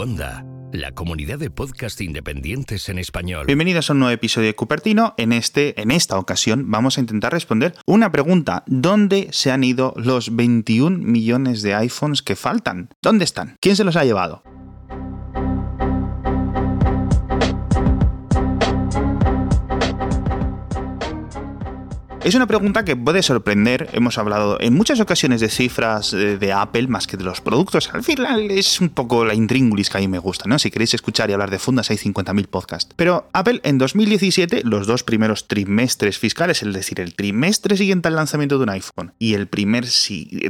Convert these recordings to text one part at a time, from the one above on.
Cuonda, la comunidad de podcast independientes en español. Bienvenidos a un nuevo episodio de Cupertino. En, este, en esta ocasión vamos a intentar responder una pregunta. ¿Dónde se han ido los 21 millones de iPhones que faltan? ¿Dónde están? ¿Quién se los ha llevado? Es una pregunta que puede sorprender. Hemos hablado en muchas ocasiones de cifras eh, de Apple más que de los productos. Al final es un poco la intríngulis que a mí me gusta, ¿no? Si queréis escuchar y hablar de fundas hay 50.000 podcasts. Pero Apple en 2017, los dos primeros trimestres fiscales, es decir, el trimestre siguiente al lanzamiento de un iPhone y el primer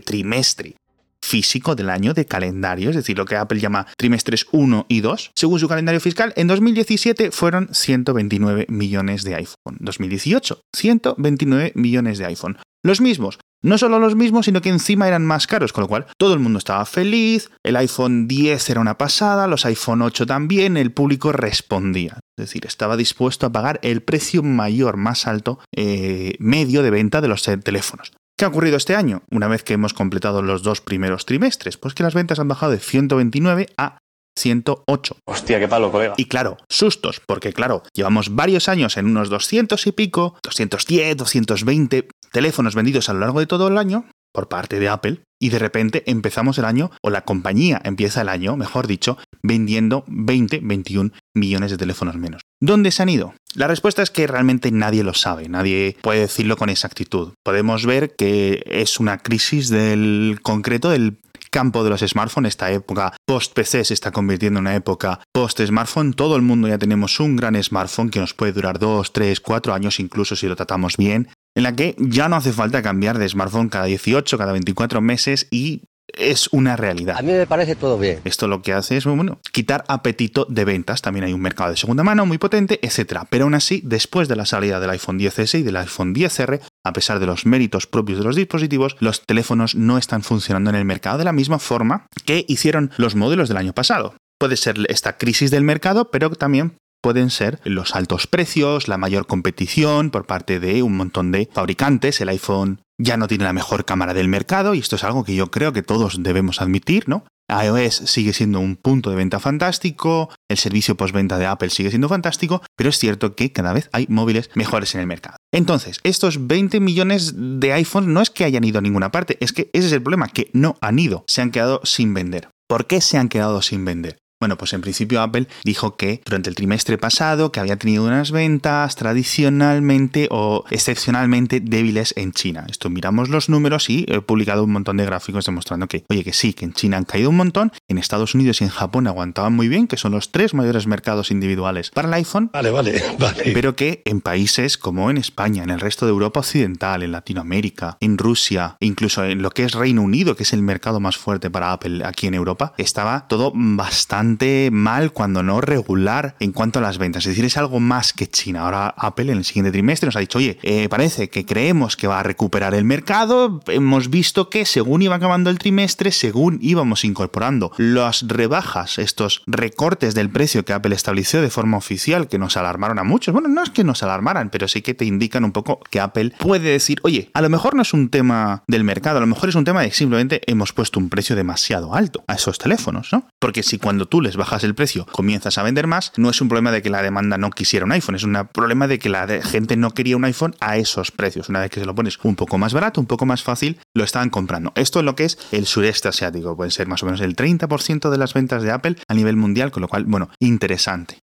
trimestre físico del año de calendario, es decir, lo que Apple llama trimestres 1 y 2, según su calendario fiscal, en 2017 fueron 129 millones de iPhone. 2018, 129 millones de iPhone. Los mismos. No solo los mismos, sino que encima eran más caros, con lo cual todo el mundo estaba feliz, el iPhone 10 era una pasada, los iPhone 8 también, el público respondía. Es decir, estaba dispuesto a pagar el precio mayor, más alto, eh, medio de venta de los teléfonos. ¿Qué ha ocurrido este año? Una vez que hemos completado los dos primeros trimestres, pues que las ventas han bajado de 129 a 108. Hostia, qué palo, colega. Y claro, sustos, porque claro, llevamos varios años en unos 200 y pico, 210, 220 teléfonos vendidos a lo largo de todo el año por parte de Apple, y de repente empezamos el año, o la compañía empieza el año, mejor dicho, vendiendo 20, 21 millones de teléfonos menos. ¿Dónde se han ido? La respuesta es que realmente nadie lo sabe, nadie puede decirlo con exactitud. Podemos ver que es una crisis del concreto del campo de los smartphones, esta época post-PC se está convirtiendo en una época post-smartphone. Todo el mundo ya tenemos un gran smartphone que nos puede durar 2, 3, 4 años, incluso si lo tratamos bien, en la que ya no hace falta cambiar de smartphone cada 18, cada 24 meses y es una realidad. A mí me parece todo bien. Esto lo que hace es bueno, quitar apetito de ventas. También hay un mercado de segunda mano muy potente, etc. Pero aún así, después de la salida del iPhone 10S y del iPhone 10R, a pesar de los méritos propios de los dispositivos, los teléfonos no están funcionando en el mercado de la misma forma que hicieron los modelos del año pasado. Puede ser esta crisis del mercado, pero también pueden ser los altos precios, la mayor competición por parte de un montón de fabricantes. El iPhone ya no tiene la mejor cámara del mercado y esto es algo que yo creo que todos debemos admitir, ¿no? iOS sigue siendo un punto de venta fantástico, el servicio postventa de Apple sigue siendo fantástico, pero es cierto que cada vez hay móviles mejores en el mercado. Entonces, estos 20 millones de iPhones no es que hayan ido a ninguna parte, es que ese es el problema, que no han ido, se han quedado sin vender. ¿Por qué se han quedado sin vender? Bueno, pues en principio Apple dijo que durante el trimestre pasado que había tenido unas ventas tradicionalmente o excepcionalmente débiles en China. Esto miramos los números y he publicado un montón de gráficos demostrando que, oye, que sí, que en China han caído un montón, en Estados Unidos y en Japón aguantaban muy bien, que son los tres mayores mercados individuales para el iPhone. Vale, vale, vale. Pero que en países como en España, en el resto de Europa Occidental, en Latinoamérica, en Rusia, incluso en lo que es Reino Unido, que es el mercado más fuerte para Apple aquí en Europa, estaba todo bastante mal, cuando no regular en cuanto a las ventas. Es decir, es algo más que China. Ahora Apple en el siguiente trimestre nos ha dicho, oye, eh, parece que creemos que va a recuperar el mercado. Hemos visto que según iba acabando el trimestre, según íbamos incorporando las rebajas, estos recortes del precio que Apple estableció de forma oficial, que nos alarmaron a muchos. Bueno, no es que nos alarmaran, pero sí que te indican un poco que Apple puede decir, oye, a lo mejor no es un tema del mercado, a lo mejor es un tema de que simplemente hemos puesto un precio demasiado alto a esos teléfonos, ¿no? Porque si cuando tú les bajas el precio, comienzas a vender más, no es un problema de que la demanda no quisiera un iPhone, es un problema de que la gente no quería un iPhone a esos precios. Una vez que se lo pones un poco más barato, un poco más fácil, lo estaban comprando. Esto es lo que es el sureste asiático, puede ser más o menos el 30% de las ventas de Apple a nivel mundial, con lo cual, bueno, interesante.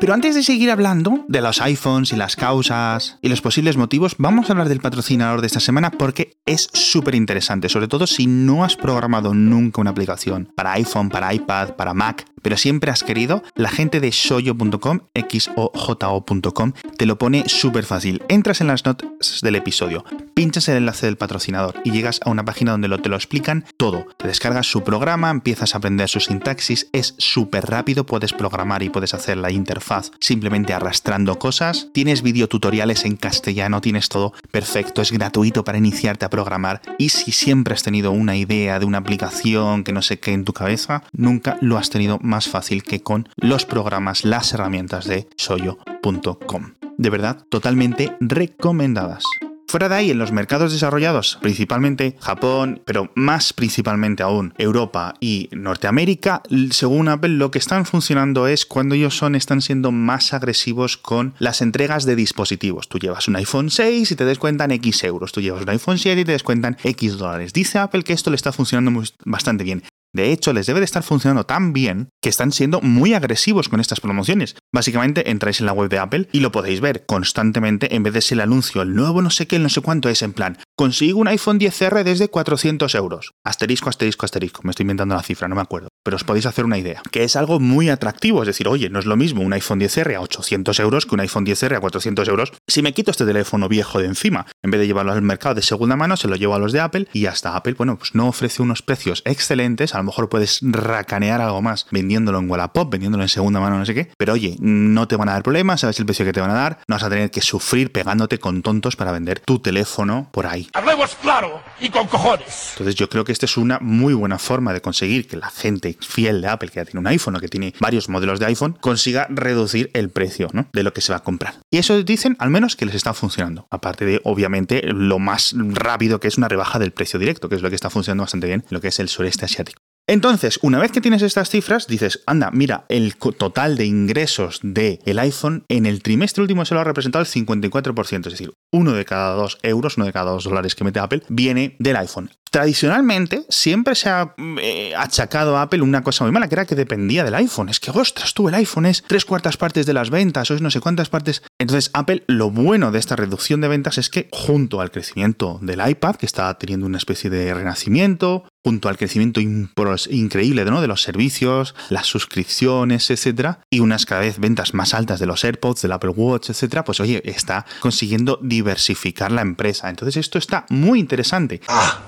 Pero antes de seguir hablando de los iPhones y las causas y los posibles motivos, vamos a hablar del patrocinador de esta semana porque es súper interesante, sobre todo si no has programado nunca una aplicación para iPhone, para iPad, para Mac, pero siempre has querido, la gente de shoyo.com, xojo.com, te lo pone súper fácil. Entras en las notas del episodio, pinchas el enlace del patrocinador y llegas a una página donde lo, te lo explican todo. Te descargas su programa, empiezas a aprender su sintaxis, es súper rápido, puedes programar y puedes hacer la interfaz simplemente arrastrando cosas. Tienes videotutoriales en castellano, tienes todo perfecto, es gratuito para iniciarte a programar. Y si siempre has tenido una idea de una aplicación que no sé qué en tu cabeza, nunca lo has tenido más fácil que con los programas, las herramientas de soyo.com. De verdad, totalmente recomendadas. Fuera de ahí, en los mercados desarrollados, principalmente Japón, pero más principalmente aún Europa y Norteamérica, según Apple, lo que están funcionando es cuando ellos son, están siendo más agresivos con las entregas de dispositivos. Tú llevas un iPhone 6 y te descuentan X euros. Tú llevas un iPhone 7 y te descuentan X dólares. Dice Apple que esto le está funcionando bastante bien. De hecho, les debe de estar funcionando tan bien que están siendo muy agresivos con estas promociones. Básicamente entráis en la web de Apple y lo podéis ver constantemente en vez de ser el anuncio, el nuevo no sé qué, no sé cuánto es en plan, consigo un iPhone 10R desde 400 euros. Asterisco, asterisco, asterisco. Me estoy inventando la cifra, no me acuerdo. Pero os podéis hacer una idea. Que es algo muy atractivo. Es decir, oye, no es lo mismo un iPhone 10R a 800 euros que un iPhone 10R a 400 euros. Si me quito este teléfono viejo de encima, en vez de llevarlo al mercado de segunda mano, se lo llevo a los de Apple y hasta Apple, bueno, pues no ofrece unos precios excelentes. A lo mejor puedes racanear algo más vendiéndolo en Wallapop, vendiéndolo en segunda mano, no sé qué. Pero oye, no te van a dar problemas, sabes el precio que te van a dar. No vas a tener que sufrir pegándote con tontos para vender tu teléfono por ahí. Hablemos claro y con cojones. Entonces yo creo que esta es una muy buena forma de conseguir que la gente fiel de Apple, que ya tiene un iPhone o que tiene varios modelos de iPhone, consiga reducir el precio ¿no? de lo que se va a comprar. Y eso dicen al menos que les está funcionando. Aparte de, obviamente, lo más rápido que es una rebaja del precio directo, que es lo que está funcionando bastante bien en lo que es el sureste asiático. Entonces, una vez que tienes estas cifras, dices, anda, mira, el total de ingresos del el iPhone en el trimestre último se lo ha representado el 54%, es decir, uno de cada dos euros, uno de cada dos dólares que mete Apple, viene del iPhone. Tradicionalmente siempre se ha eh, achacado a Apple una cosa muy mala, que era que dependía del iPhone. Es que, ostras, tú el iPhone es tres cuartas partes de las ventas, o es no sé cuántas partes. Entonces, Apple, lo bueno de esta reducción de ventas es que junto al crecimiento del iPad, que está teniendo una especie de renacimiento, junto al crecimiento increíble de los servicios, las suscripciones, etcétera, y unas cada vez ventas más altas de los AirPods, del Apple Watch, etcétera, pues oye, está consiguiendo diversificar la empresa. Entonces, esto está muy interesante. Ah.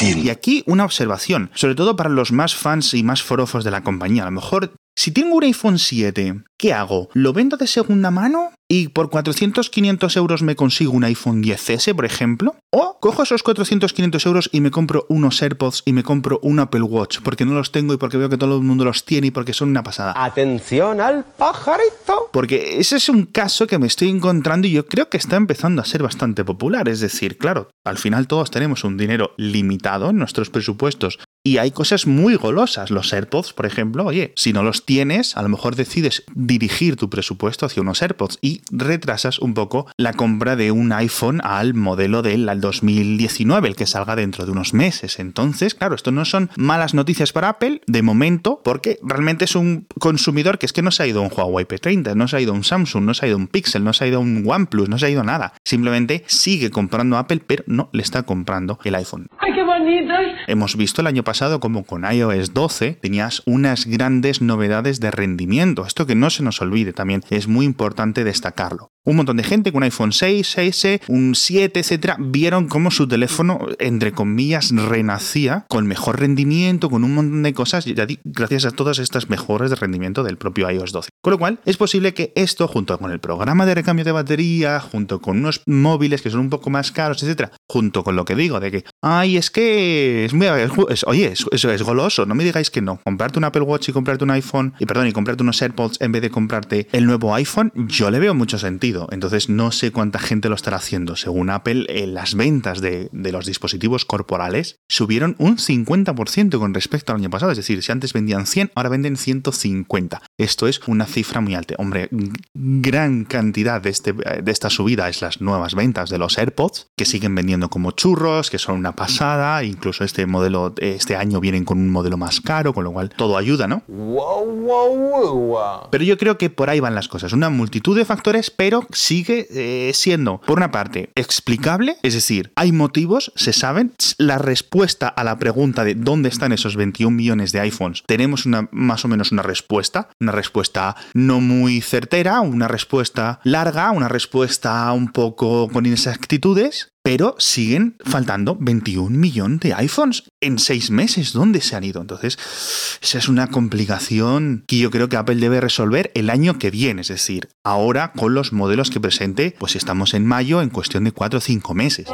Y aquí una observación, sobre todo para los más fans y más forofos de la compañía. A lo mejor, si tengo un iPhone 7, ¿qué hago? ¿Lo vendo de segunda mano? y por 400, 500 euros me consigo un iPhone 10S, por ejemplo. O cojo esos 400, 500 euros y me compro unos AirPods y me compro un Apple Watch, porque no los tengo y porque veo que todo el mundo los tiene y porque son una pasada. Atención al pajarito. Porque ese es un caso que me estoy encontrando y yo creo que está empezando a ser bastante popular. Es decir, claro, al final todos tenemos un dinero limitado en nuestros presupuestos y hay cosas muy golosas. Los AirPods, por ejemplo, oye, si no los tienes, a lo mejor decides dirigir tu presupuesto hacia unos AirPods y retrasas un poco la compra de un iPhone al modelo del 2019, el que salga dentro de unos meses. Entonces, claro, esto no son malas noticias para Apple de momento, porque realmente es un consumidor que es que no se ha ido un Huawei P30, no se ha ido un Samsung, no se ha ido un Pixel, no se ha ido un OnePlus, no se ha ido nada. Simplemente sigue comprando Apple, pero no le está comprando el iPhone. ¡Ay, qué bonitos! Hemos visto el año pasado como con iOS 12 tenías unas grandes novedades de rendimiento. Esto que no se nos olvide también es muy importante destacarlo. Un montón de gente con iPhone 6, 6, un 7, etcétera, vieron cómo su teléfono, entre comillas, renacía con mejor rendimiento, con un montón de cosas, gracias a todas estas mejoras de rendimiento del propio iOS 12. Con lo cual, es posible que esto, junto con el programa de recambio de batería, junto con unos móviles que son un poco más caros, etcétera, junto con lo que digo de que, ay, es que es muy, oye, eso es, goloso, no me digáis que no. Comprarte un Apple Watch y comprarte un iPhone, y perdón, y comprarte unos AirPods en vez de comprarte el nuevo iPhone, yo le veo mucho sentido. Entonces no sé cuánta gente lo estará haciendo. Según Apple, las ventas de, los dispositivos corporales subieron un 50% con respecto al año pasado. Es decir, si antes vendían 100, ahora venden 150. Esto es una cifra muy alta. Hombre, gran cantidad de, este, de esta subida es las nuevas ventas de los AirPods, que siguen vendiendo como churros, que son una pasada. Incluso este modelo, este año vienen con un modelo más caro, con lo cual todo ayuda, ¿no? Pero yo creo que por ahí van las cosas. Una multitud de factores, pero sigue eh, siendo, por una parte, explicable, es decir, hay motivos, se saben, la respuesta a la pregunta de dónde están esos 21 millones de iPhones, tenemos una, más o menos una respuesta, una respuesta no muy certera, una respuesta larga, una respuesta un poco con inexactitudes, pero siguen faltando 21 millones de iPhones en seis meses. ¿Dónde se han ido? Entonces, esa es una complicación que yo creo que Apple debe resolver el año que viene. Es decir, ahora con los modelos que presente, pues estamos en mayo en cuestión de 4 o 5 meses.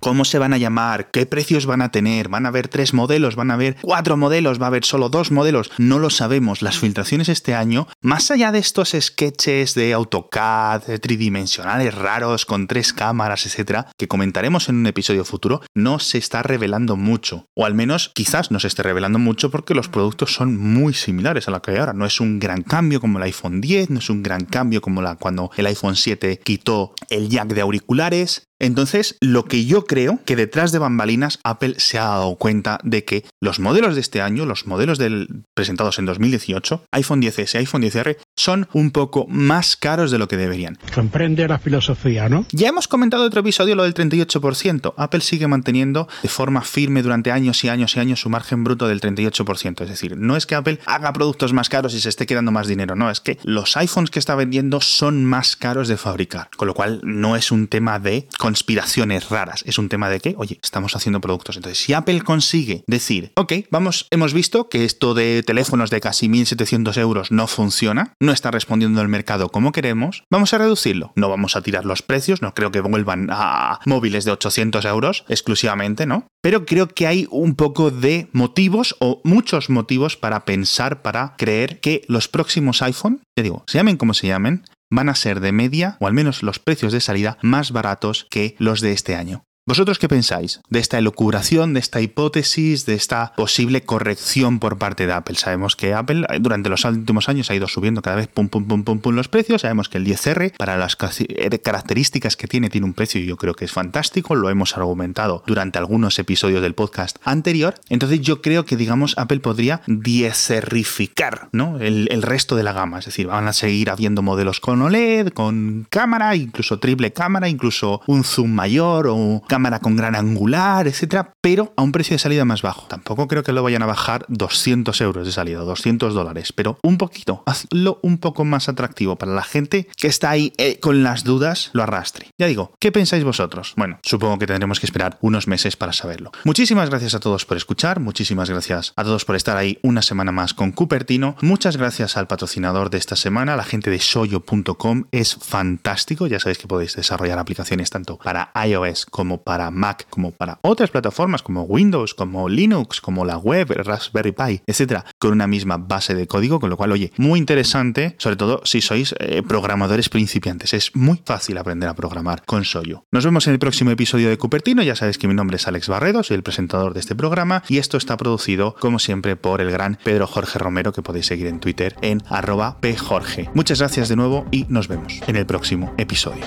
¿Cómo se van a llamar? ¿Qué precios van a tener? ¿Van a haber tres modelos? ¿Van a haber cuatro modelos? ¿Va a haber solo dos modelos? No lo sabemos. Las filtraciones este año, más allá de estos sketches de AutoCAD tridimensionales raros con tres cámaras, que comentaremos en un episodio futuro, no se está revelando mucho. O al menos quizás no se esté revelando mucho porque los productos son muy similares a lo que hay ahora. No es un gran cambio como el iPhone 10, no es un gran cambio como la, cuando el iPhone 7 quitó el jack de auriculares. Entonces, lo que yo creo que detrás de bambalinas Apple se ha dado cuenta de que los modelos de este año, los modelos del, presentados en 2018, iPhone 10S, iPhone 10R, son un poco más caros de lo que deberían. Comprende la filosofía, ¿no? Ya hemos comentado en otro episodio lo del 38%. Apple sigue manteniendo de forma firme durante años y años y años su margen bruto del 38%. Es decir, no es que Apple haga productos más caros y se esté quedando más dinero, no, es que los iPhones que está vendiendo son más caros de fabricar. Con lo cual, no es un tema de conspiraciones raras. Es un tema de que, oye, estamos haciendo productos. Entonces, si Apple consigue decir, ok, vamos, hemos visto que esto de teléfonos de casi 1.700 euros no funciona, no está respondiendo al mercado como queremos, vamos a reducirlo. No vamos a tirar los precios, no creo que vuelvan a móviles de 800 euros exclusivamente, ¿no? Pero creo que hay un poco de motivos o muchos motivos para pensar, para creer que los próximos iPhone, te digo, se llamen como se llamen, van a ser de media, o al menos los precios de salida, más baratos que los de este año. ¿Vosotros qué pensáis de esta elucubración, de esta hipótesis, de esta posible corrección por parte de Apple? Sabemos que Apple eh, durante los últimos años ha ido subiendo cada vez pum pum pum pum pum los precios. Sabemos que el 10R para las eh, características que tiene tiene un precio y yo creo que es fantástico. Lo hemos argumentado durante algunos episodios del podcast anterior. Entonces yo creo que digamos Apple podría 10Rificar, ¿no? El, el resto de la gama. Es decir, van a seguir habiendo modelos con OLED, con cámara, incluso triple cámara, incluso un zoom mayor o cámara con gran angular, etcétera, pero a un precio de salida más bajo. Tampoco creo que lo vayan a bajar 200 euros de salida, 200 dólares, pero un poquito, hazlo un poco más atractivo para la gente que está ahí eh, con las dudas, lo arrastre. Ya digo, ¿qué pensáis vosotros? Bueno, supongo que tendremos que esperar unos meses para saberlo. Muchísimas gracias a todos por escuchar, muchísimas gracias a todos por estar ahí una semana más con Cupertino, muchas gracias al patrocinador de esta semana, la gente de soyo.com, es fantástico, ya sabéis que podéis desarrollar aplicaciones tanto para iOS como para Mac, como para otras plataformas como Windows, como Linux, como la web, Raspberry Pi, etcétera, con una misma base de código, con lo cual, oye, muy interesante, sobre todo si sois eh, programadores principiantes. Es muy fácil aprender a programar con Soyo. Nos vemos en el próximo episodio de Cupertino. Ya sabéis que mi nombre es Alex Barredo, soy el presentador de este programa y esto está producido, como siempre, por el gran Pedro Jorge Romero, que podéis seguir en Twitter en arroba pjorge. Muchas gracias de nuevo y nos vemos en el próximo episodio.